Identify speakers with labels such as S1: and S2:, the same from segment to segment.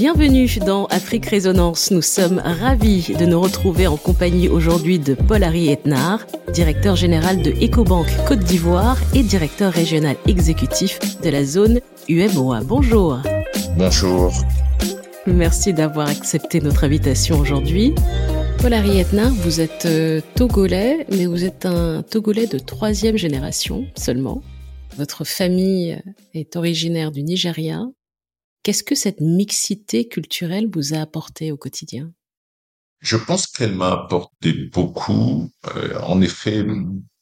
S1: Bienvenue dans Afrique Résonance. Nous sommes ravis de nous retrouver en compagnie aujourd'hui de Paul-Harry Etnard, directeur général de EcoBank Côte d'Ivoire et directeur régional exécutif de la zone UMOA. Bonjour.
S2: Bonjour.
S1: Merci d'avoir accepté notre invitation aujourd'hui. Paul-Harry Etnard, vous êtes euh, togolais, mais vous êtes un togolais de troisième génération seulement. Votre famille est originaire du Nigeria Qu'est-ce que cette mixité culturelle vous a apporté au quotidien?
S2: Je pense qu'elle m'a apporté beaucoup. Euh, en effet,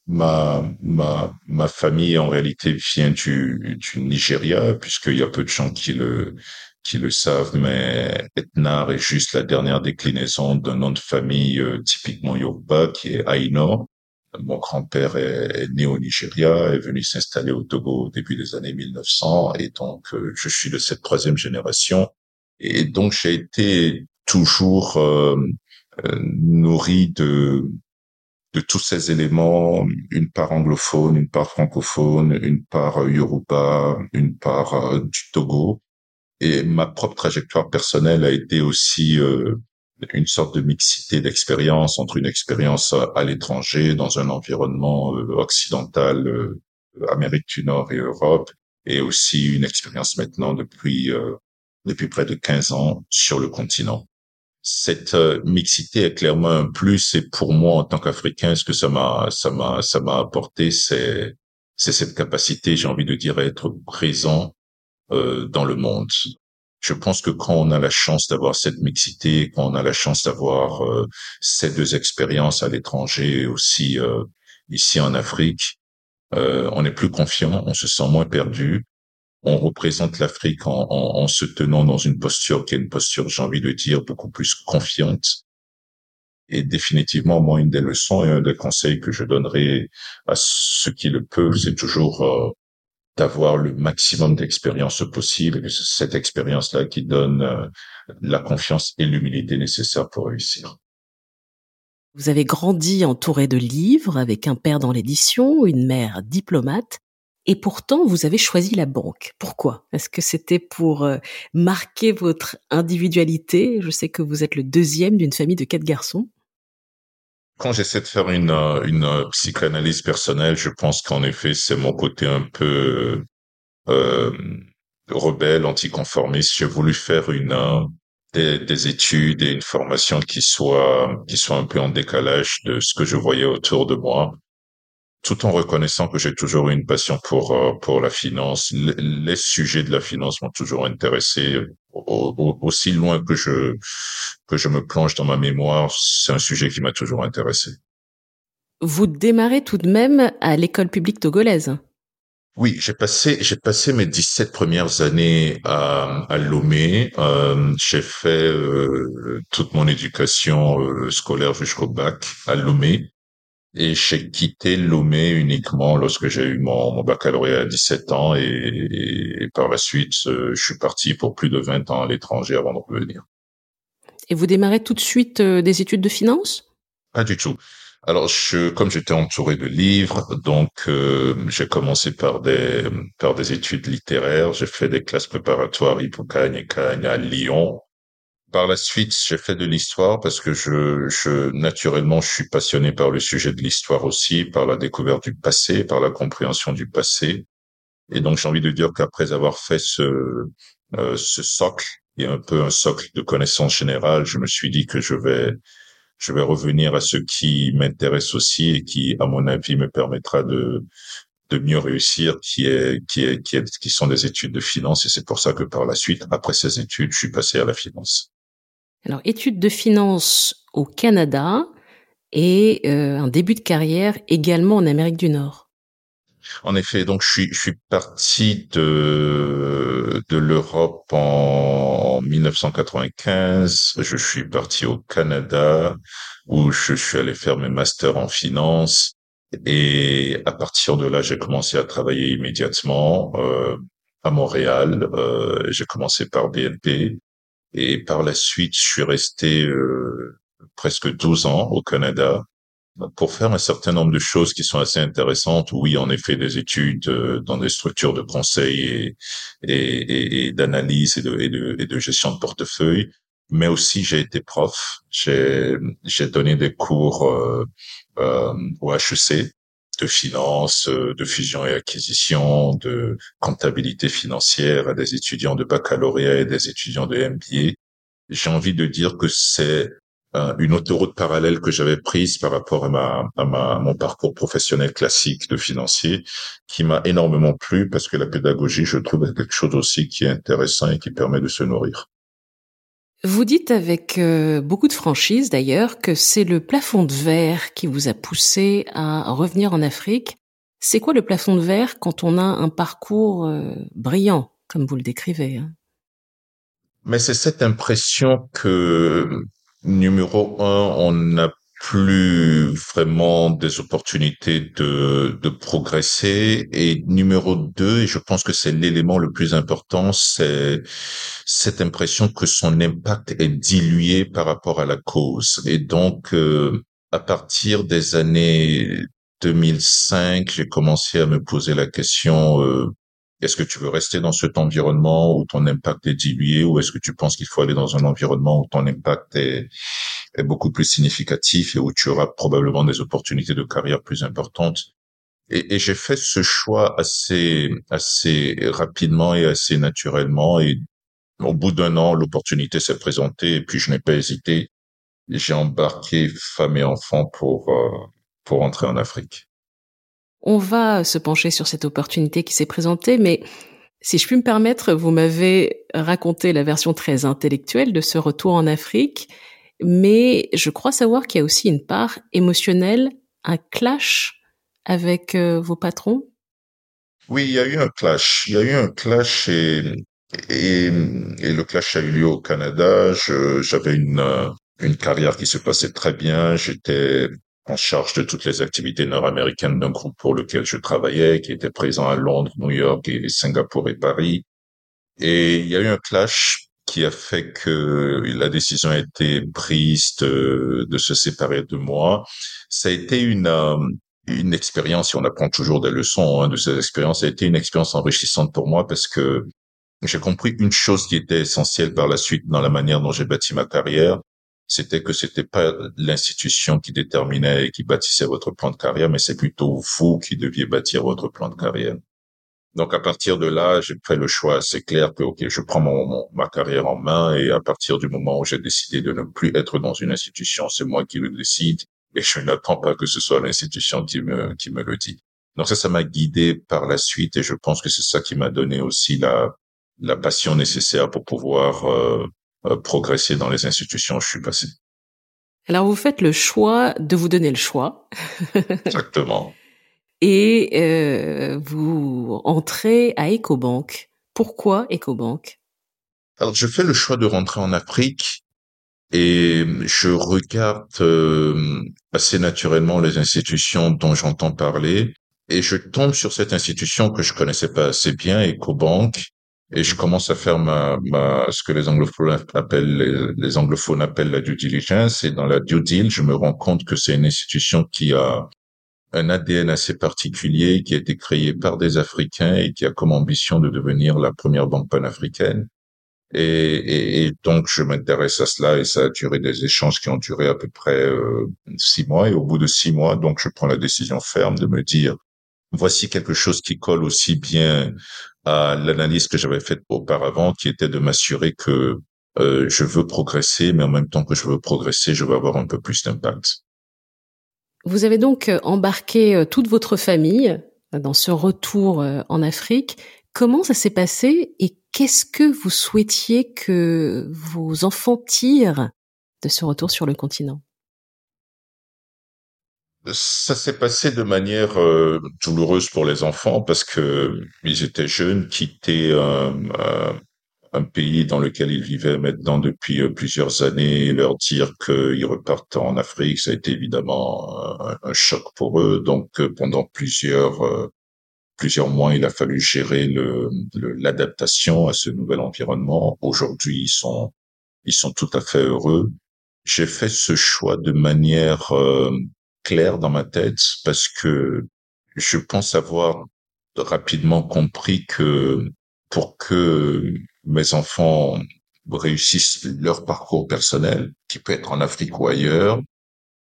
S2: ma, ma, ma famille en réalité vient du, du Nigeria, puisqu'il y a peu de gens qui le, qui le savent, mais Etnar est juste la dernière déclinaison d'un nom de famille euh, typiquement Yoruba qui est Aino. Mon grand-père est, né au Nigeria, est venu s'installer au Togo au début des années 1900, et donc euh, je suis de cette troisième génération. Et donc j'ai été toujours euh, euh, nourri de de tous ces éléments, une part anglophone, une part francophone, une part yoruba, une part du Togo. Et ma propre trajectoire personnelle a été aussi une sorte de mixité d'expérience entre une expérience à l'étranger dans un environnement euh, occidental, euh, Amérique du Nord et Europe, et aussi une expérience maintenant depuis euh, depuis près de 15 ans sur le continent. Cette mixité est clairement un plus et pour moi en tant qu'Africain, ce que ça m'a ça m'a ça m'a apporté, c'est c'est cette capacité, j'ai envie de dire, à être présent euh, dans le monde je pense que quand on a la chance d'avoir cette mixité, quand on a la chance d'avoir euh, ces deux expériences à l'étranger et aussi euh, ici en Afrique, euh, on est plus confiant, on se sent moins perdu, on représente l'Afrique en, en, se tenant dans une posture qui est une posture, j'ai envie de dire, beaucoup plus confiante. Et définitivement, moi, une des leçons et un des conseils que je donnerai à ceux qui le peuvent, c'est toujours d'avoir le maximum d'expérience possible, cette expérience-là qui donne euh, la confiance et l'humilité nécessaires pour réussir.
S1: Vous avez grandi entouré de livres, avec un père dans l'édition, une mère diplomate, et pourtant vous avez choisi la banque. Pourquoi? Est-ce que c'était pour euh, marquer votre individualité? Je sais que vous êtes le deuxième d'une famille de quatre garçons
S2: quand j'essaie de faire une, euh, une euh, psychanalyse personnelle, je pense qu'en effet, c'est mon côté un peu euh, rebelle, anticonformiste. J'ai voulu faire une euh, des, des, études et une formation qui soit qui soit un peu en décalage de ce que je voyais autour de moi tout en reconnaissant que j'ai toujours eu une passion pour euh, pour la finance. Les, sujets de la finance m'ont toujours intéressé. Aussi loin que je que je me plonge dans ma mémoire, c'est un sujet qui m'a toujours intéressé.
S1: Vous démarrez tout de même à l'école publique togolaise.
S2: Oui, j'ai passé j'ai passé mes 17 premières années à, à Lomé. Euh, j'ai fait euh, toute mon éducation euh, scolaire jusqu'au bac à Lomé. Et j'ai quitté Lomé uniquement lorsque j'ai eu mon, mon, baccalauréat à 17 ans et, et, par la suite, euh, je suis parti pour plus de 20 ans à l'étranger avant de revenir.
S1: Et vous démarrez tout de suite euh, des études de finance?
S2: Pas du tout. Alors, je, comme j'étais entouré de livres, donc euh, j'ai commencé par des par des études littéraires. J'ai fait des classes préparatoires Hippocagne et Cagne à Lyon. Par la suite, j'ai fait de l'histoire parce que je, je, naturellement, je suis passionné par le sujet de l'histoire aussi, par la découverte du passé, par la compréhension du passé. Et donc, j'ai envie de dire qu'après avoir fait ce, euh, ce socle, et un peu un socle de connaissances générales, je me suis dit que je vais, je vais revenir à ce qui m'intéresse aussi et qui, à mon avis, me permettra de, de mieux réussir, qui est, qui est, qui est, qui sont des études de finance. Et c'est pour ça que par la suite, après ces études, je suis passé à la finance.
S1: Alors, études de finance au Canada et euh, un début de carrière également en Amérique du Nord.
S2: En effet, donc je suis, je suis parti de, de l'Europe en 1995. Je suis parti au Canada où je suis allé faire mes masters en finance. Et à partir de là, j'ai commencé à travailler immédiatement euh, à Montréal. Euh, j'ai commencé par BNP et par la suite, je suis resté euh, presque 12 ans au Canada. pour faire un certain nombre de choses qui sont assez intéressantes. Oui, en effet, des études euh, dans des structures de conseil et, d'analyse et de, gestion de portefeuille. Mais aussi, j'ai été prof. J'ai donné des cours euh, euh, au HEC de finance, euh, de fusion et acquisition, de comptabilité financière à des étudiants de baccalauréat et des étudiants de MBA. J'ai envie de dire que c'est euh, une autoroute parallèle que j'avais prise par rapport à ma, mon parcours professionnel classique de financier qui m'a énormément plu parce que la pédagogie, je trouve, est quelque chose aussi qui est intéressant et qui permet de se nourrir.
S1: Vous dites avec euh, beaucoup de franchise d'ailleurs que c'est le plafond de verre qui vous a poussé à revenir en Afrique. C'est quoi le plafond de verre quand on a un parcours euh, brillant, comme vous le décrivez hein?
S2: Mais c'est cette impression que Numéro un, on n'a plus vraiment des opportunités de, de progresser. Et numéro deux, et je pense que c'est l'élément le plus important, c'est cette impression que son impact est dilué par rapport à la cause. Et donc, euh, à partir des années 2005, j'ai commencé à me poser la question euh, est-ce que tu veux rester dans cet environnement où ton impact est dilué ou est-ce que tu penses qu'il faut aller dans un environnement où ton impact est, est beaucoup plus significatif et où tu auras probablement des opportunités de carrière plus importantes. Et, et j'ai fait ce choix assez assez rapidement et assez naturellement. Et au bout d'un an l'opportunité s'est présentée et puis je n'ai pas hésité. J'ai embarqué femme et enfants pour euh, pour entrer en Afrique.
S1: On va se pencher sur cette opportunité qui s'est présentée, mais si je puis me permettre, vous m'avez raconté la version très intellectuelle de ce retour en Afrique, mais je crois savoir qu'il y a aussi une part émotionnelle, un clash avec euh, vos patrons.
S2: Oui, il y a eu un clash. Il y a eu un clash et, et, et le clash a eu lieu au Canada. J'avais une, euh, une carrière qui se passait très bien. J'étais en charge de toutes les activités nord-américaines d'un groupe pour lequel je travaillais, qui était présent à Londres, New York et Singapour et Paris. Et il y a eu un clash qui a fait que la décision a été prise de, se séparer de moi. Ça a été une, euh, une expérience, et on apprend toujours des leçons hein, de ces expériences, ça a été une expérience enrichissante pour moi parce que j'ai compris une chose qui était essentielle par la suite dans la manière dont j'ai bâti ma carrière, c'était que c'était pas l'institution qui déterminait et qui bâtissait votre plan de carrière, mais c'est plutôt vous qui deviez bâtir votre plan de carrière. Donc à partir de là, j'ai fait le choix assez clair que ok, je prends mon, ma carrière en main et à partir du moment où j'ai décidé de ne plus être dans une institution, c'est moi qui le décide et je n'attends pas que ce soit l'institution qui me qui me le dit. Donc ça, ça m'a guidé par la suite et je pense que c'est ça qui m'a donné aussi la la passion nécessaire pour pouvoir euh, euh, progresser dans les institutions où je suis passé.
S1: Alors vous faites le choix de vous donner le choix.
S2: Exactement.
S1: Et euh, vous entrez à EcoBank. Pourquoi EcoBank?
S2: Alors je fais le choix de rentrer en Afrique et je regarde euh, assez naturellement les institutions dont j'entends parler et je tombe sur cette institution que je connaissais pas assez bien, EcoBank, et je commence à faire ma, ma ce que les anglophones appellent les, anglophones appellent la due diligence et dans la due deal je me rends compte que c'est une institution qui a un ADN assez particulier qui a été créé par des Africains et qui a comme ambition de devenir la première banque panafricaine et, et, donc je m'intéresse à cela et ça a duré des échanges qui ont duré à peu près euh, six mois et au bout de six mois donc je prends la décision ferme de me dire voici quelque chose qui colle aussi bien à l'analyse que j'avais faite auparavant, qui était de m'assurer que euh, je veux progresser, mais en même temps que je veux progresser, je veux avoir un peu plus d'impact.
S1: Vous avez donc euh, embarqué euh, toute votre famille dans ce retour en Afrique. Comment ça s'est passé et qu'est-ce que vous souhaitiez que vos enfants tirent de ce retour sur le continent?
S2: Ça s'est passé de manière euh, douloureuse pour les enfants parce que ils étaient jeunes, quittaient un pays dans lequel ils vivaient maintenant depuis euh, plusieurs années, leur dire qu'ils repartent en Afrique, ça a été évidemment un, choc pour eux. Donc euh, pendant plusieurs plusieurs mois, il a fallu gérer le l'adaptation à ce nouvel environnement. Aujourd'hui, ils sont ils sont tout à fait heureux. J'ai fait ce choix de manière clair dans ma tête parce que je pense avoir rapidement compris que pour que mes enfants réussissent leur parcours personnel, qui peut être en Afrique ou ailleurs,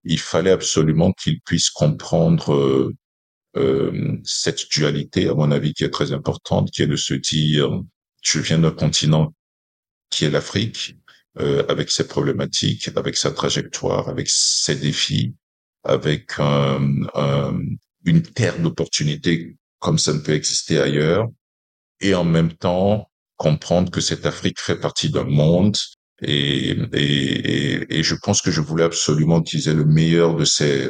S2: il fallait absolument qu'ils puissent comprendre euh, euh, cette dualité, à mon avis, qui est très importante, qui est de se dire, je viens d'un continent qui est l'Afrique, euh, avec ses problématiques, avec sa trajectoire, avec ses défis, avec une terre d'opportunités comme ça ne peut exister ailleurs, et en même temps comprendre que cette Afrique fait partie d'un monde. Et, et, et, je pense que je voulais absolument utiliser le meilleur de ces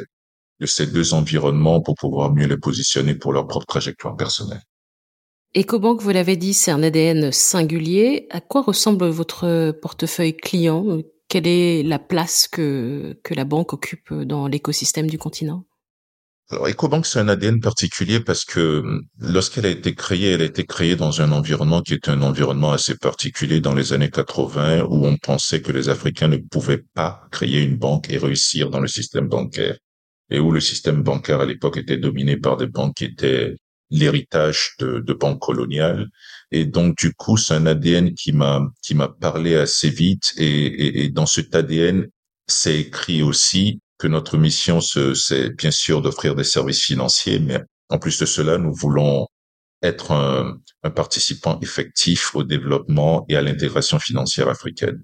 S2: de ces deux environnements pour pouvoir mieux les positionner pour leur propre trajectoire personnelle.
S1: EcoBank, vous l'avez dit, c'est un ADN singulier. À quoi ressemble votre portefeuille client? Quelle est la place que, que la banque occupe dans l'écosystème du continent?
S2: Alors, EcoBank, c'est un ADN particulier parce que hum, lorsqu'elle a été créée, elle a été créée dans un environnement qui était un environnement assez particulier dans les années 80 où on pensait que les Africains ne pouvaient pas créer une banque et réussir dans le système bancaire et où le système bancaire à l'époque était dominé par des banques qui étaient l'héritage de, banques coloniales. Et donc, du coup, c'est un ADN qui m'a, qui m'a parlé assez vite et, et, et dans cet ADN, c'est écrit aussi que notre mission, c'est bien sûr d'offrir des services financiers, mais en plus de cela, nous voulons être un, un participant effectif au développement et à l'intégration financière africaine.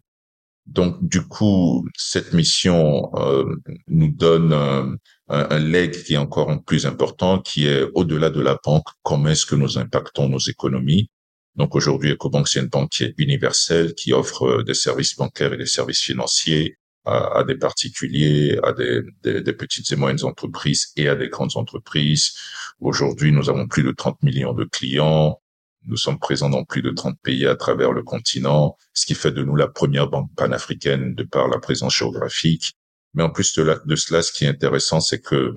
S2: Donc, du coup, cette mission euh, nous donne un, un, leg qui est encore plus important, qui est au-delà de la banque, comment est-ce que nous impactons nos économies. Donc aujourd'hui, EcoBank, c'est une banque qui est universelle, qui offre des services bancaires et des services financiers à, des particuliers, à des, des, petites et moyennes entreprises et à des grandes entreprises. Aujourd'hui, nous avons plus de 30 millions de clients. Nous sommes présents dans plus de 30 pays à travers le continent, ce qui fait de nous la première banque panafricaine de par la présence géographique. Mais en plus de cela, ce qui est intéressant, c'est que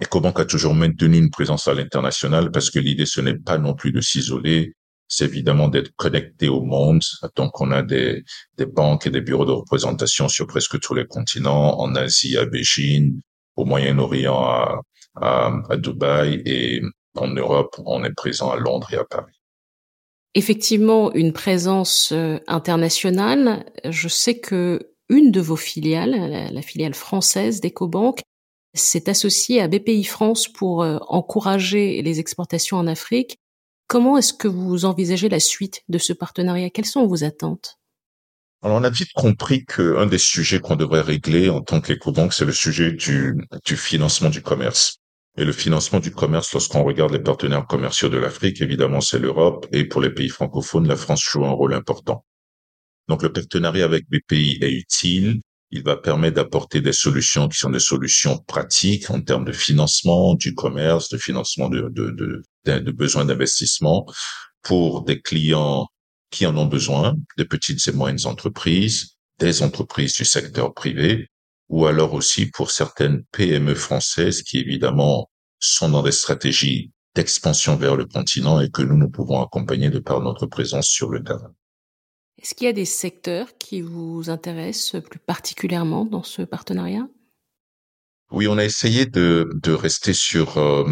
S2: EcoBank a toujours maintenu une présence à l'international parce que l'idée, ce n'est pas non plus de s'isoler, c'est évidemment d'être connecté au monde. Donc, on a des, des banques et des bureaux de représentation sur presque tous les continents, en Asie, à Beijing, au Moyen-Orient, à, à, Dubaï, et en Europe, on est présent à Londres et à Paris.
S1: Effectivement, une présence euh, internationale. Je sais que une de vos filiales, la, la filiale française d'EcoBank, s'est associée à BPI France pour euh, encourager les exportations en Afrique. Comment est-ce que vous envisagez la suite de ce partenariat? Quelles sont vos attentes?
S2: Alors, on a vite compris qu'un des sujets qu'on devrait régler en tant qu'éco-banque, c'est le sujet du, du financement du commerce. Et le financement du commerce, lorsqu'on regarde les partenaires commerciaux de l'Afrique, évidemment, c'est l'Europe. Et pour les pays francophones, la France joue un rôle important. Donc, le partenariat avec BPI est utile. Il va permettre d'apporter des solutions qui sont des solutions pratiques en termes de financement du commerce, de financement de, besoins d'investissement pour des clients qui en ont besoin, des petites et moyennes entreprises, des entreprises du secteur privé, ou alors aussi pour certaines PME françaises qui évidemment sont dans des stratégies d'expansion vers le continent et que nous, nous pouvons accompagner de par notre présence sur le terrain.
S1: Est-ce qu'il y a des secteurs qui vous intéressent plus particulièrement dans ce partenariat?
S2: Oui, on a essayé de, de rester sur euh,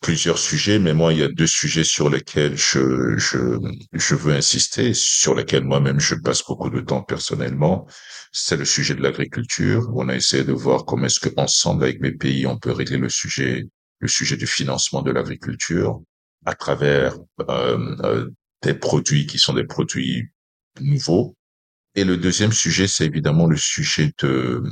S2: plusieurs sujets, mais moi, il y a deux sujets sur lesquels je, je, je veux insister, sur lesquels moi-même je passe beaucoup de temps personnellement. C'est le sujet de l'agriculture. On a essayé de voir comment est-ce que ensemble avec mes pays, on peut régler le sujet, le sujet du financement de l'agriculture à travers euh, euh, des produits qui sont des produits nouveau. Et le deuxième sujet, c'est évidemment le sujet de,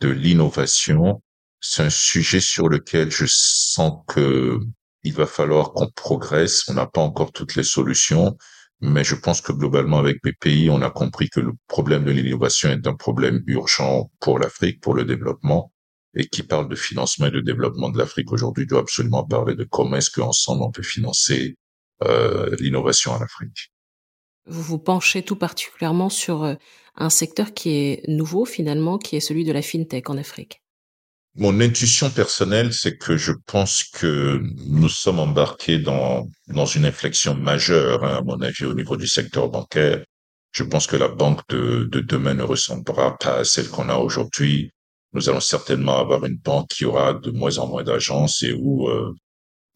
S2: de l'innovation. C'est un sujet sur lequel je sens que il va falloir qu'on progresse. On n'a pas encore toutes les solutions, mais je pense que globalement, avec pays, on a compris que le problème de l'innovation est un problème urgent pour l'Afrique, pour le développement. Et qui parle de financement et de développement de l'Afrique aujourd'hui doit absolument parler de comment est-ce qu'ensemble on peut financer euh, l'innovation en Afrique.
S1: Vous vous penchez tout particulièrement sur euh, un secteur qui est nouveau finalement, qui est celui de la fintech en Afrique.
S2: Mon intuition personnelle, c'est que je pense que nous sommes embarqués dans, dans une inflexion majeure, hein, à mon avis, au niveau du secteur bancaire. Je pense que la banque de, de demain ne ressemblera pas à celle qu'on a aujourd'hui. nous allons certainement avoir une banque qui aura de moins en moins d'agences et où euh,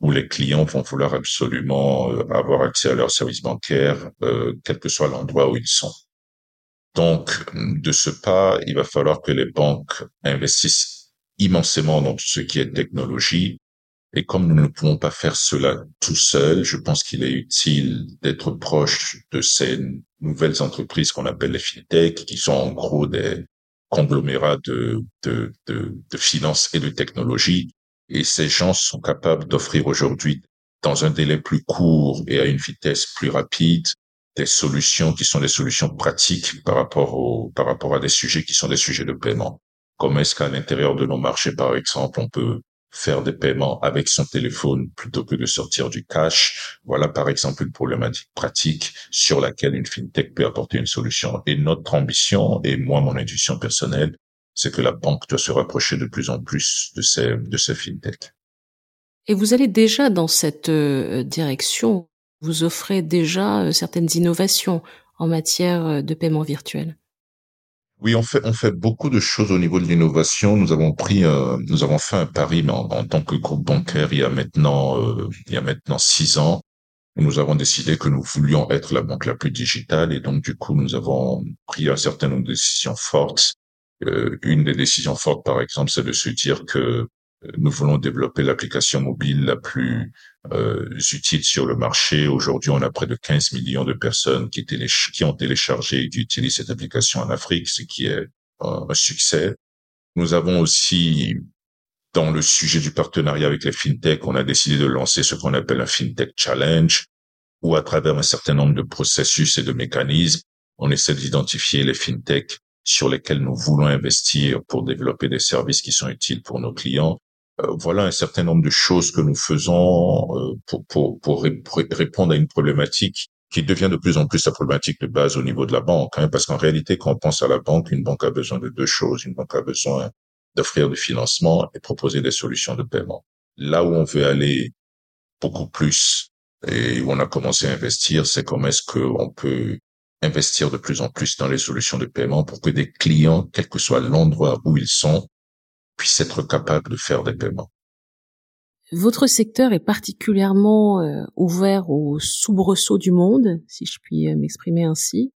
S2: où les clients vont vouloir absolument euh, avoir accès à leurs services bancaires, euh, quel que soit l'endroit où ils sont. Donc, de ce pas, il va falloir que les banques investissent immensément dans tout ce qui est technologie. Et comme nous ne pouvons pas faire cela tout seuls, je pense qu'il est utile d'être proche de ces nouvelles entreprises qu'on appelle les fintech, qui sont en gros des conglomérats de, de, de, de finances et de technologie, et ces gens sont capables d'offrir aujourd'hui, dans un délai plus court et à une vitesse plus rapide, des solutions qui sont des solutions pratiques par rapport au, par rapport à des sujets qui sont des sujets de paiement. Comment est-ce qu'à l'intérieur de nos marchés, par exemple, on peut faire des paiements avec son téléphone plutôt que de sortir du cash? Voilà, par exemple, une problématique pratique sur laquelle une fintech peut apporter une solution. Et notre ambition, et moi, mon intuition personnelle, c'est que la banque doit se rapprocher de plus en plus de ces, de ces fintechs.
S1: Et vous allez déjà dans cette euh, direction. Vous offrez déjà euh, certaines innovations en matière euh, de paiement virtuel.
S2: Oui, on fait on fait beaucoup de choses au niveau de l'innovation. Nous avons pris, nous avons fait un pari en, en, tant que groupe bancaire il y a maintenant il y a maintenant six ans. Nous avons décidé que nous voulions être la banque la plus digitale et donc du coup nous avons pris un certain nombre de décisions fortes euh, une des décisions fortes, par exemple, c'est de se dire que euh, nous voulons développer l'application mobile la plus euh, utile sur le marché. Aujourd'hui, on a près de 15 millions de personnes qui, qui ont téléchargé et qui utilisent cette application en Afrique, ce qui est un succès. Nous avons aussi, dans le sujet du partenariat avec les fintech, on a décidé de lancer ce qu'on appelle un fintech challenge, où à travers un certain nombre de processus et de mécanismes, on essaie d'identifier les fintech sur lesquels nous voulons investir pour développer des services qui sont utiles pour nos clients. Euh, voilà un certain nombre de choses que nous faisons euh, pour, pour, pour, répondre à une problématique qui devient de plus en plus la problématique de base au niveau de la banque. Hein, parce qu'en réalité, quand on pense à la banque, une banque a besoin de deux choses. Une banque a besoin d'offrir du financement et proposer des solutions de paiement. Là où on veut aller beaucoup plus et où on a commencé à investir, c'est comment est-ce qu'on peut investir de plus en plus dans les solutions de paiement pour que des clients, quel que soit l'endroit où ils sont, puissent être capables de faire des paiements.
S1: Votre secteur est particulièrement euh, ouvert aux soubresauts du monde, si je puis euh, m'exprimer ainsi.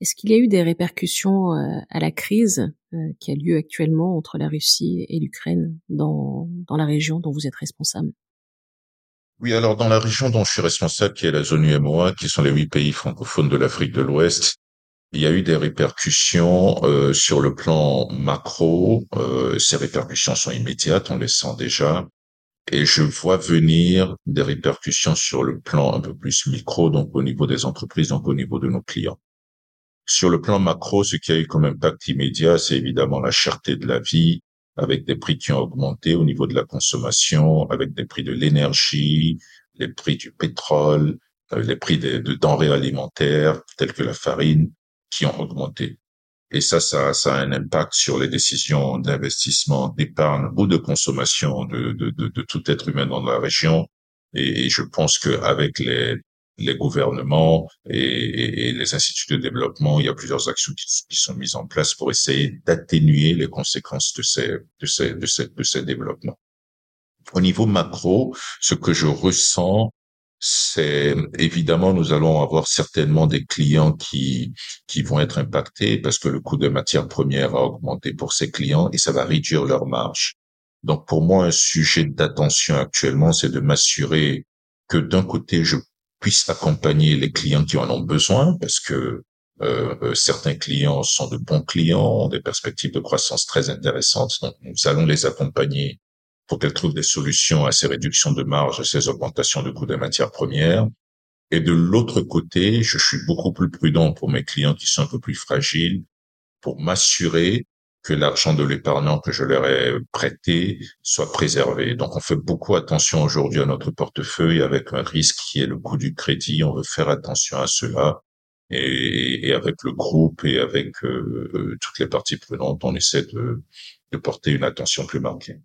S1: Est-ce qu'il y a eu des répercussions euh, à la crise qui a lieu actuellement entre la Russie et l'Ukraine dans, dans la région dont vous êtes responsable?
S2: Oui, alors dans la région dont je suis responsable, qui est la zone UMOA, qui sont les huit pays francophones de l'Afrique de l'Ouest, il y a eu des répercussions euh, sur le plan macro. Euh, ces répercussions sont immédiates, on les sent déjà. Et je vois venir des répercussions sur le plan un peu plus micro, donc au niveau des entreprises, donc au niveau de nos clients. Sur le plan macro, ce qui a eu comme impact immédiat, c'est évidemment la cherté de la vie, avec des prix qui ont augmenté au niveau de la consommation, avec des prix de l'énergie, les prix du pétrole, euh, les prix de, denrées alimentaires telles que la farine qui ont augmenté. Et ça, ça, ça a un impact sur les décisions d'investissement, d'épargne ou de consommation de, de, de, de, tout être humain dans la région. Et, je pense qu'avec les, les gouvernements et, les instituts de développement, il y a plusieurs actions qui, sont mises en place pour essayer d'atténuer les conséquences de ces, de ces, de ces, de ces développements. Au niveau macro, ce que je ressens, c'est évidemment nous allons avoir certainement des clients qui qui vont être impactés parce que le coût de matières premières a augmenté pour ces clients et ça va réduire leur marge. Donc pour moi un sujet d'attention actuellement c'est de m'assurer que d'un côté je puisse accompagner les clients qui en ont besoin parce que euh, euh, certains clients sont de bons clients, ont des perspectives de croissance très intéressantes. Donc, nous allons les accompagner pour qu'elles trouvent des solutions à ces réductions de marge, à ces augmentations de coûts des matières premières. Et de l'autre côté, je suis beaucoup plus prudent pour mes clients qui sont un peu plus fragiles pour m'assurer que l'argent de l'épargnant que je leur ai prêté soit préservé. Donc on fait beaucoup attention aujourd'hui à notre portefeuille avec un risque qui est le coût du crédit. On veut faire attention à cela. Et, avec le groupe et avec euh, euh, toutes les parties prenantes, on essaie de, de porter une attention plus marquée.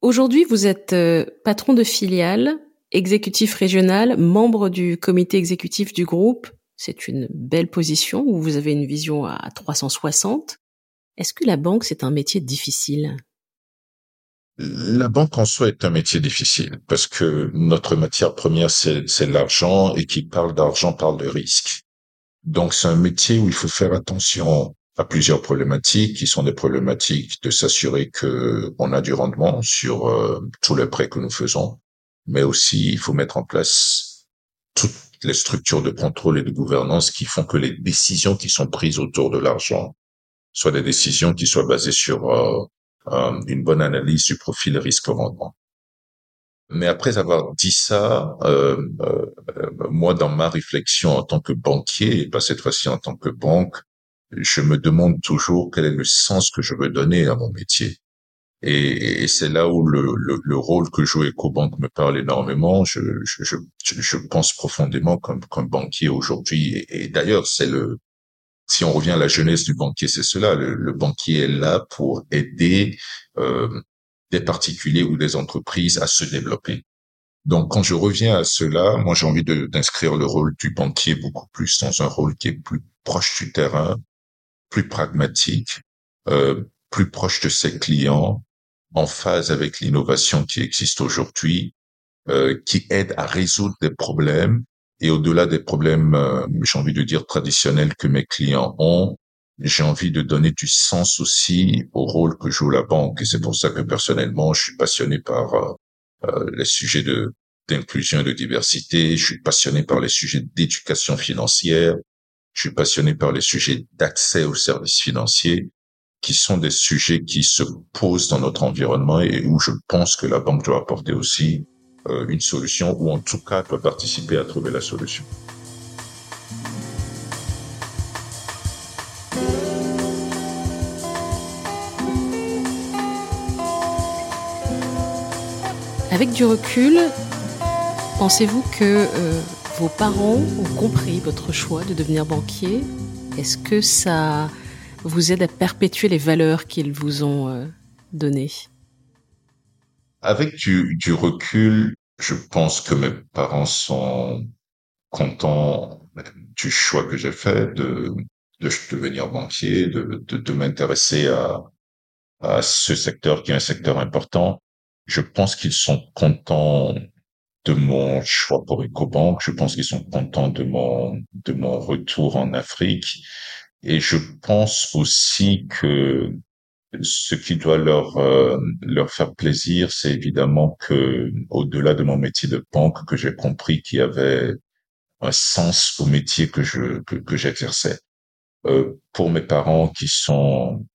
S1: Aujourd'hui, vous êtes euh, patron de filiale, exécutif régional, membre du comité exécutif du groupe. C'est une belle position où vous avez une vision à 360. Est-ce que la banque, c'est un métier difficile?
S2: La banque en soi est un métier difficile parce que notre matière première, c'est l'argent et qui parle d'argent parle de risque. Donc c'est un métier où il faut faire attention à plusieurs problématiques qui sont des problématiques de s'assurer que on a du rendement sur euh, tous les prêts que nous faisons, mais aussi il faut mettre en place toutes les structures de contrôle et de gouvernance qui font que les décisions qui sont prises autour de l'argent soit des décisions qui soient basées sur euh, euh, une bonne analyse du profil risque-rendement. Mais après avoir dit ça, euh, euh, moi, dans ma réflexion en tant que banquier, et pas cette fois-ci en tant que banque, je me demande toujours quel est le sens que je veux donner à mon métier. Et, c'est là où le, le, le, rôle que joue EcoBank me parle énormément. Je, je, je, je pense profondément comme, banquier aujourd'hui. Et d'ailleurs, c'est le, si on revient à la jeunesse du banquier, c'est cela. Le, banquier est là pour aider euh, des particuliers ou des entreprises à se développer. Donc, quand je reviens à cela, moi, j'ai envie d'inscrire le rôle du banquier beaucoup plus dans un rôle qui est plus proche du terrain, plus pragmatique, euh, plus proche de ses clients, en phase avec l'innovation qui existe aujourd'hui, euh, qui aide à résoudre des problèmes et au-delà des problèmes, euh, j'ai envie de dire traditionnels que mes clients ont, j'ai envie de donner du sens aussi au rôle que joue la banque. Et c'est pour ça que personnellement, je suis passionné par euh, euh, les sujets d'inclusion et de diversité. Je suis passionné par les sujets d'éducation financière. Je suis passionné par les sujets d'accès aux services financiers, qui sont des sujets qui se posent dans notre environnement et où je pense que la banque doit apporter aussi une solution ou en tout cas peut participer à trouver la solution.
S1: Avec du recul, pensez-vous que euh, vos parents ont compris votre choix de devenir banquier? Est-ce que ça vous aide à perpétuer les valeurs qu'ils vous ont euh, données?
S2: Avec du, du recul, je pense que mes parents sont contents du choix que j'ai fait de, de devenir banquier, de, de, de m'intéresser à, à ce secteur qui est un secteur important. Je pense qu'ils sont contents de mon choix pour EcoBank. Je pense qu'ils sont contents de mon, de mon retour en Afrique. Et je pense aussi que ce qui doit leur euh, leur faire plaisir, c'est évidemment que au-delà de mon métier de banque, que j'ai compris qu'il y avait un sens au métier que je que, j'exerçais. Euh, pour mes parents qui sont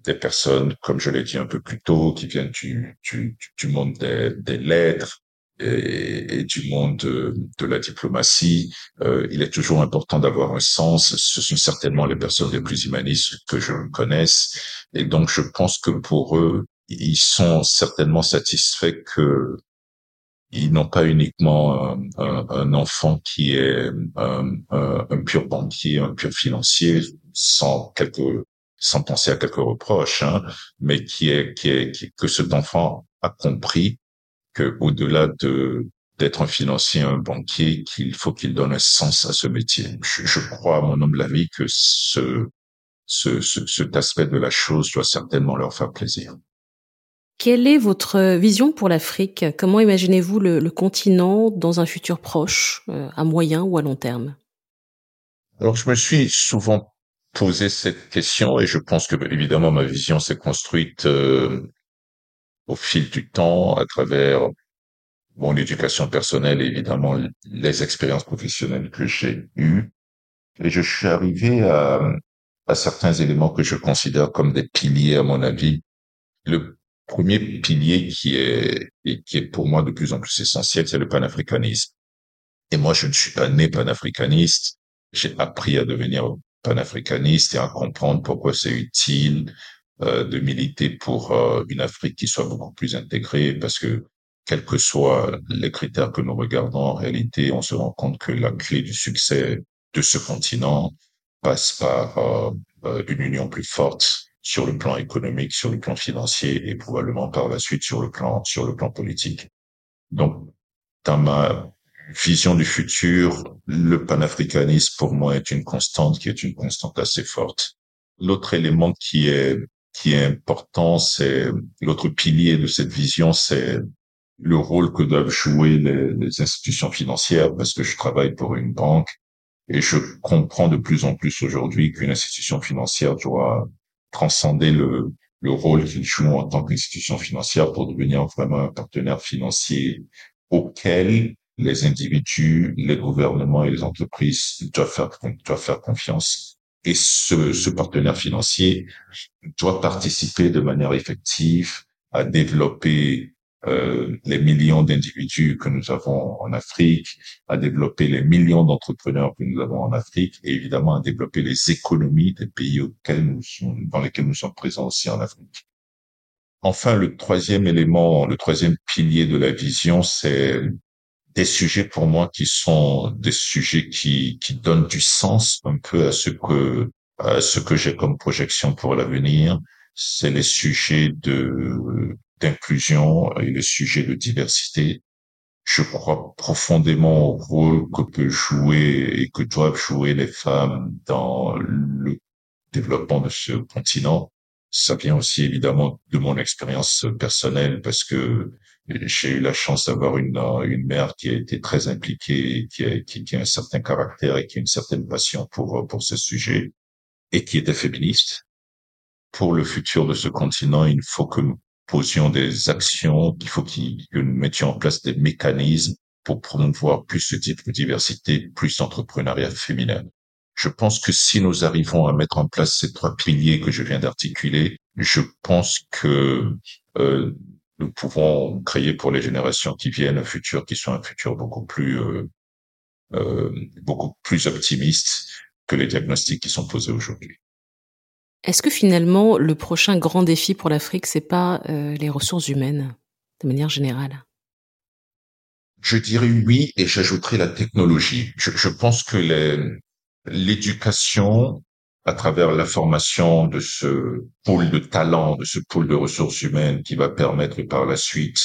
S2: des personnes, comme je l'ai dit un peu plus tôt, qui viennent du du, du monde des, des lettres, et, du monde de, la diplomatie, euh, il est toujours important d'avoir un sens. Ce sont certainement les personnes les plus humanistes que je connaisse. Et donc, je pense que pour eux, ils sont certainement satisfaits que ils n'ont pas uniquement un, enfant qui est un, pur banquier, un pur financier, sans quelque sans penser à quelques reproches, hein, mais qui est, qui est, que cet enfant a compris que au-delà de d'être un financier, un banquier, qu'il faut qu'il donne un sens à ce métier. Je, je crois, à mon humble avis, que ce, ce, ce, cet aspect de la chose doit certainement leur faire plaisir.
S1: Quelle est votre vision pour l'Afrique? Comment imaginez-vous le, le, continent dans un futur proche, euh, à moyen ou à long terme?
S2: Alors, je me suis souvent posé cette question et je pense que, évidemment, ma vision s'est construite euh, au fil du temps, à travers mon éducation personnelle et évidemment les expériences professionnelles que j'ai eues. Et je suis arrivé à, certains éléments que je considère comme des piliers, à mon avis. Le premier pilier qui est, et qui est pour moi de plus en plus essentiel, c'est le panafricanisme. Et moi, je ne suis pas né panafricaniste. J'ai appris à devenir panafricaniste et à comprendre pourquoi c'est utile de militer pour euh, une Afrique qui soit beaucoup plus intégrée, parce que quels que soient les critères que nous regardons, en réalité, on se rend compte que la clé du succès de ce continent passe par euh, une union plus forte sur le plan économique, sur le plan financier et probablement par la suite sur le plan sur le plan politique. Donc, dans ma vision du futur, le panafricanisme pour moi est une constante qui est une constante assez forte. L'autre élément qui est qui est important, c'est l'autre pilier de cette vision, c'est le rôle que doivent jouer les, institutions financières, parce que je travaille pour une banque et je comprends de plus en plus aujourd'hui qu'une institution financière doit transcender le, le rôle qu'il joue en tant qu'institution financière pour devenir vraiment un partenaire financier auquel les individus, les gouvernements et les entreprises doivent faire, doivent faire confiance. Et ce, ce partenaire financier doit participer de manière effective à développer euh, les millions d'individus que nous avons en Afrique, à développer les millions d'entrepreneurs que nous avons en Afrique et évidemment à développer les économies des pays auxquels nous sommes, dans lesquels nous sommes présents aussi en Afrique. Enfin, le troisième élément, le troisième pilier de la vision, c'est des sujets pour moi qui sont des sujets qui, qui donnent du sens un peu à ce que, à ce que j'ai comme projection pour l'avenir. C'est les sujets de, d'inclusion et les sujets de diversité. Je crois profondément au rôle que peut jouer et que doivent jouer les femmes dans le développement de ce continent. Ça vient aussi évidemment de mon expérience personnelle parce que j'ai eu la chance d'avoir une, une mère qui a été très impliquée, qui a, qui, a un certain caractère et qui a une certaine passion pour, pour ce sujet et qui était féministe. Pour le futur de ce continent, il faut que nous posions des actions, il faut que nous mettions en place des mécanismes pour promouvoir plus ce type de diversité, plus d'entrepreneuriat féminin. Je pense que si nous arrivons à mettre en place ces trois piliers que je viens d'articuler, je pense que euh, nous pouvons créer pour les générations qui viennent un futur qui soit un futur beaucoup plus euh, euh, beaucoup plus optimiste que les diagnostics qui sont posés aujourd'hui.
S1: Est-ce que finalement le prochain grand défi pour l'Afrique c'est pas euh, les ressources humaines de manière générale?
S2: Je dirais oui et j'ajouterai la technologie. Je, je pense que l'éducation à travers la formation de ce pôle de talent, de ce pôle de ressources humaines qui va permettre par la suite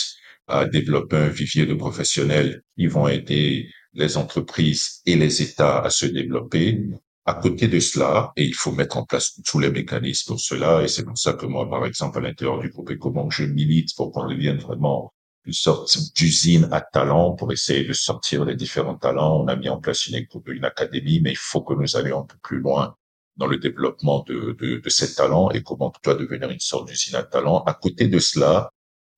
S2: à développer un vivier de professionnels qui vont aider les entreprises et les États à se développer. À côté de cela, et il faut mettre en place tous les mécanismes pour cela, et c'est pour ça que moi, par exemple, à l'intérieur du groupe Ecomont, je milite pour qu'on devienne vraiment une sorte d'usine à talent pour essayer de sortir les différents talents. On a mis en place une, une académie, mais il faut que nous allions un peu plus loin dans le développement de, de, de ces talents et comment tu dois devenir une sorte d'usine à talent. À côté de cela,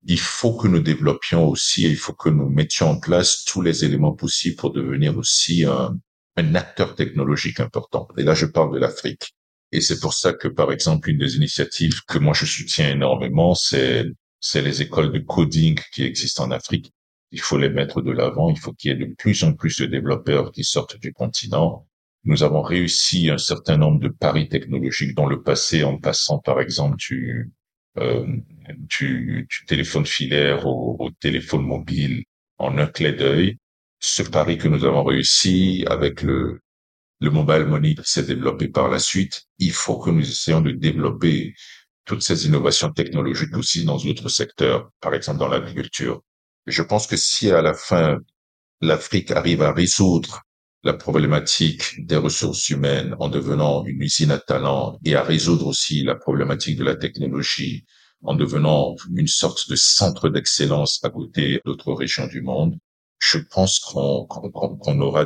S2: il faut que nous développions aussi, il faut que nous mettions en place tous les éléments possibles pour devenir aussi un, un acteur technologique important. Et là, je parle de l'Afrique. Et c'est pour ça que, par exemple, une des initiatives que moi je soutiens énormément, c'est c'est les écoles de coding qui existent en Afrique. Il faut les mettre de l'avant. Il faut qu'il y ait de plus en plus de développeurs qui sortent du continent nous avons réussi un certain nombre de paris technologiques dans le passé en passant, par exemple, du, euh, du, téléphone filaire au, au, téléphone mobile en un clé d'œil. Ce pari que nous avons réussi avec le, le mobile money s'est développé par la suite. Il faut que nous essayions de développer toutes ces innovations technologiques aussi dans d'autres secteurs, par exemple dans l'agriculture. Je pense que si à la fin l'Afrique arrive à résoudre la problématique des ressources humaines en devenant une usine à talent et à résoudre aussi la problématique de la technologie en devenant une sorte de centre d'excellence à côté d'autres régions du monde, je pense qu'on aura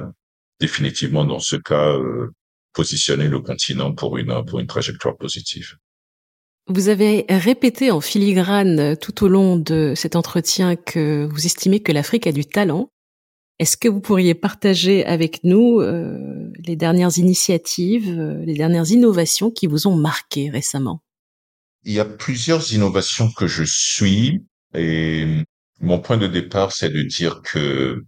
S2: définitivement dans ce cas euh, positionné le continent pour une, pour une trajectoire positive.
S1: Vous avez répété en filigrane tout au long de cet entretien que vous estimez que l'Afrique a du talent est-ce que vous pourriez partager avec nous euh, les dernières initiatives, euh, les dernières innovations qui vous ont marqué récemment?
S2: Il y a plusieurs innovations que je suis et mon point de départ, c'est de dire que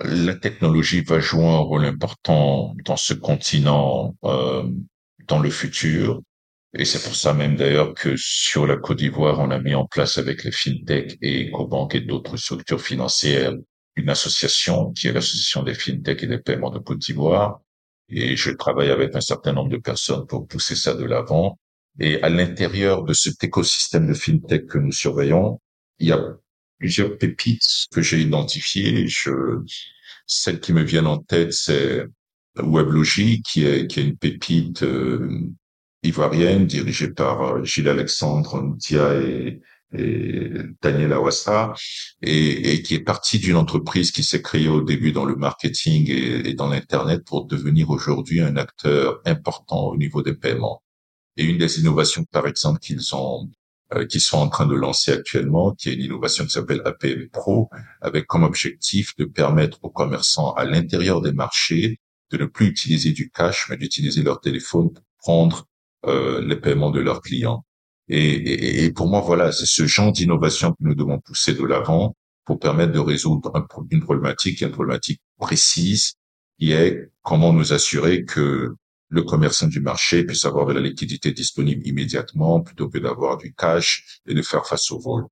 S2: la technologie va jouer un rôle important dans ce continent euh, dans le futur. Et c'est pour ça même d'ailleurs que sur la Côte d'Ivoire, on a mis en place avec les fintech et EcoBank et d'autres structures financières une association qui est l'association des fintech et des paiements de Côte d'Ivoire. Et je travaille avec un certain nombre de personnes pour pousser ça de l'avant. Et à l'intérieur de cet écosystème de fintech que nous surveillons, il y a plusieurs pépites que j'ai identifiées. Je, celles qui me viennent en tête, c'est WebLogic, qui est, qui est une pépite euh, ivoirienne dirigée par euh, Gilles Alexandre Ndia et, et Daniel Awassa et, qui est partie d'une entreprise qui s'est créée au début dans le marketing et, dans l'internet pour devenir aujourd'hui un acteur important au niveau des paiements. Et une des innovations, par exemple, qu'ils ont euh, sont en train de lancer actuellement, qui est une innovation qui s'appelle APM Pro, avec comme objectif de permettre aux commerçants à l'intérieur des marchés de ne plus utiliser du cash, mais d'utiliser leur téléphone pour prendre euh, les paiements de leurs clients. Et, et, pour moi, voilà, c'est ce genre d'innovation que nous devons pousser de l'avant pour permettre de résoudre une problématique, une problématique précise, qui est comment nous assurer que le commerçant du marché puisse avoir de la liquidité disponible immédiatement plutôt que d'avoir du cash et de faire face au vol.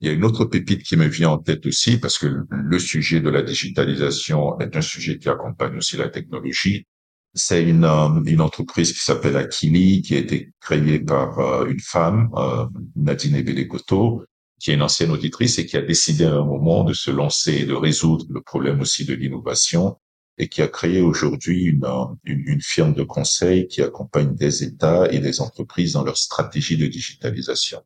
S2: Il y a une autre pépite qui me vient en tête aussi parce que le sujet de la digitalisation est un sujet qui accompagne aussi la technologie. C'est une, euh, une entreprise qui s'appelle Akili, qui a été créée par euh, une femme, euh, Nadine Ebelekoto, qui est une ancienne auditrice et qui a décidé à un moment de se lancer et de résoudre le problème aussi de l'innovation et qui a créé aujourd'hui une, une, une, firme de conseil qui accompagne des États et des entreprises dans leur stratégie de digitalisation.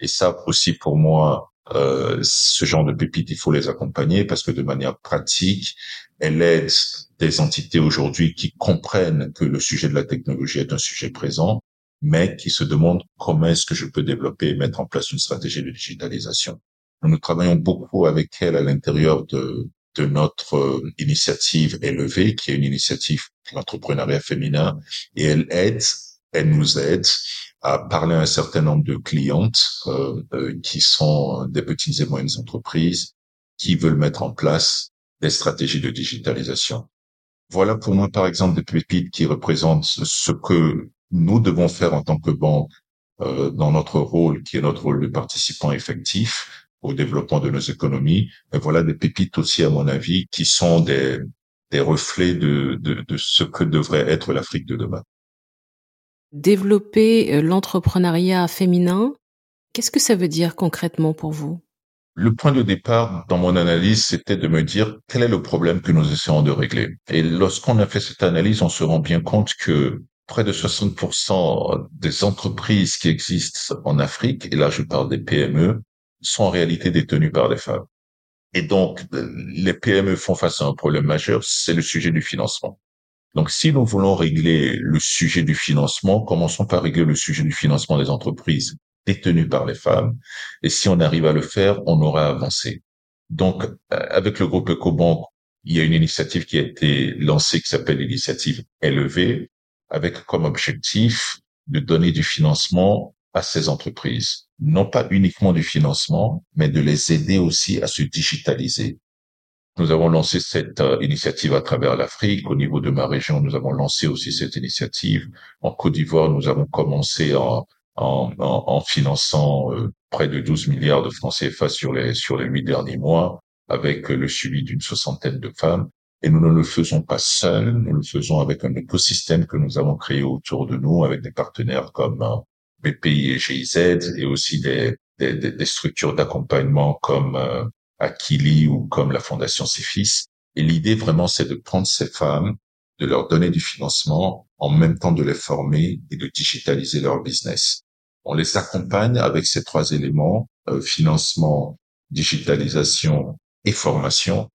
S2: Et ça aussi pour moi, euh, ce genre de pépites, il faut les accompagner parce que de manière pratique, elle aide des entités aujourd'hui qui comprennent que le sujet de la technologie est un sujet présent, mais qui se demandent comment est-ce que je peux développer et mettre en place une stratégie de digitalisation. Nous travaillons beaucoup avec elle à l'intérieur de, de notre euh, initiative élevée, qui est une initiative d'entrepreneuriat féminin, et elle aide, elle nous aide à parler à un certain nombre de clientes euh, euh, qui sont des petites et moyennes entreprises qui veulent mettre en place des stratégies de digitalisation. Voilà pour moi, par exemple, des pépites qui représentent ce que nous devons faire en tant que banque euh, dans notre rôle, qui est notre rôle de participant effectif, au développement de nos économies. Et voilà des pépites aussi, à mon avis, qui sont des, des reflets de, de, de ce que devrait être l'Afrique de demain.
S1: Développer euh, l'entrepreneuriat féminin, qu'est-ce que ça veut dire concrètement pour vous?
S2: Le point de départ dans mon analyse, c'était de me dire quel est le problème que nous essayons de régler. Et lorsqu'on a fait cette analyse, on se rend bien compte que près de 60% des entreprises qui existent en Afrique, et là je parle des PME, sont en réalité détenues par des femmes. Et donc, les PME font face à un problème majeur, c'est le sujet du financement. Donc, si nous voulons régler le sujet du financement, commençons par régler le sujet du financement des entreprises détenues par les femmes. Et si on arrive à le faire, on aura avancé. Donc, euh, avec le groupe EcoBank, il y a une initiative qui a été lancée qui s'appelle l'initiative LEV, avec comme objectif de donner du financement à ces entreprises. Non pas uniquement du financement, mais de les aider aussi à se digitaliser. Nous avons lancé cette euh, initiative à travers l'Afrique. Au niveau de ma région, nous avons lancé aussi cette initiative. En Côte d'Ivoire, nous avons commencé en, en, en, finançant euh, près de 12 milliards de francs CFA sur les sur les huit derniers mois, avec le suivi d'une soixantaine de femmes. Et nous ne le faisons pas seuls, nous le faisons avec un écosystème que nous avons créé autour de nous, avec des partenaires comme euh, BPI et GIZ et aussi des, des, des structures d'accompagnement comme euh, Akili ou comme la Fondation Cefis. Et l'idée vraiment, c'est de prendre ces femmes, de leur donner du financement, en même temps de les former et de digitaliser leur business. On les accompagne avec ces trois éléments, euh, financement, digitalisation et formation.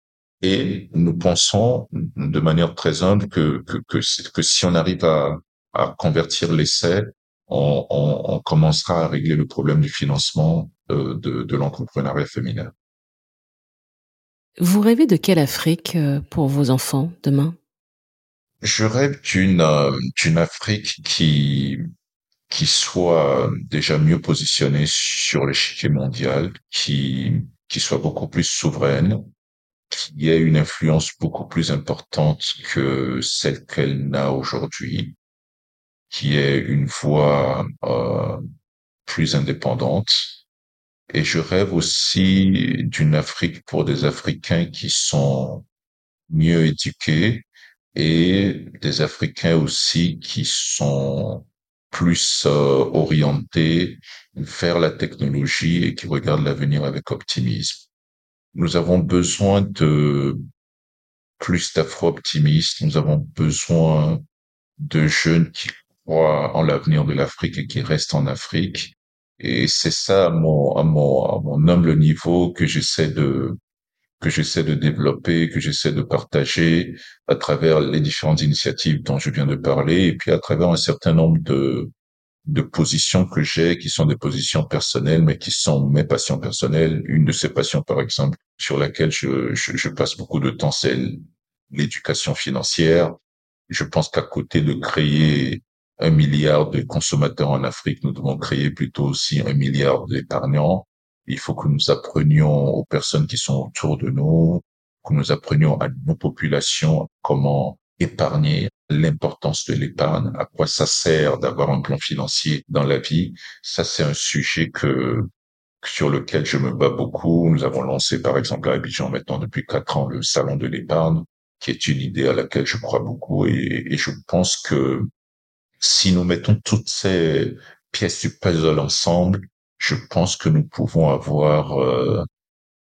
S2: Et nous pensons de manière très humble que, que, que, que si on arrive à, à convertir l'essai on, on, on, commencera à régler le problème du financement de, de, de l'entrepreneuriat féminin.
S1: Vous rêvez de quelle Afrique euh, pour vos enfants demain?
S2: Je rêve d'une euh, d'une Afrique qui qui soit déjà mieux positionnée sur l'échiquier mondial, qui qui soit beaucoup plus souveraine, qui ait une influence beaucoup plus importante que celle qu'elle n'a aujourd'hui, qui est une voix euh, plus indépendante. Et je rêve aussi d'une Afrique pour des Africains qui sont mieux éduqués et des Africains aussi qui sont plus euh, orientés vers la technologie et qui regardent l'avenir avec optimisme. Nous avons besoin de plus d'afro-optimistes, nous avons besoin de jeunes qui croient en l'avenir de l'Afrique et qui restent en Afrique. Et c'est ça, à mon, à mon, à mon humble niveau, que j'essaie de, que j'essaie de développer, que j'essaie de partager à travers les différentes initiatives dont je viens de parler, et puis à travers un certain nombre de, de positions que j'ai, qui sont des positions personnelles, mais qui sont mes passions personnelles. Une de ces passions, par exemple, sur laquelle je, je, je passe beaucoup de temps, c'est l'éducation financière. Je pense qu'à côté de créer un milliard de consommateurs en Afrique, nous devons créer plutôt aussi un milliard d'épargnants. Il faut que nous apprenions aux personnes qui sont autour de nous, que nous apprenions à nos populations comment épargner, l'importance de l'épargne, à quoi ça sert d'avoir un plan financier dans la vie. Ça, c'est un sujet que sur lequel je me bats beaucoup. Nous avons lancé, par exemple, à Abidjan maintenant depuis quatre ans le salon de l'épargne, qui est une idée à laquelle je crois beaucoup et, et je pense que si nous mettons toutes ces pièces du puzzle ensemble, je pense que nous pouvons avoir euh,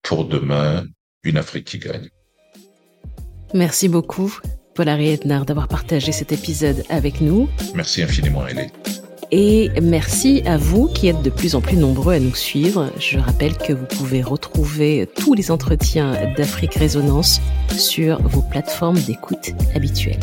S2: pour demain une Afrique qui gagne.
S1: Merci beaucoup, Paul Etnard, d'avoir partagé cet épisode avec nous.
S2: Merci infiniment, Hélène.
S1: Et merci à vous qui êtes de plus en plus nombreux à nous suivre. Je rappelle que vous pouvez retrouver tous les entretiens d'Afrique Résonance sur vos plateformes d'écoute habituelles.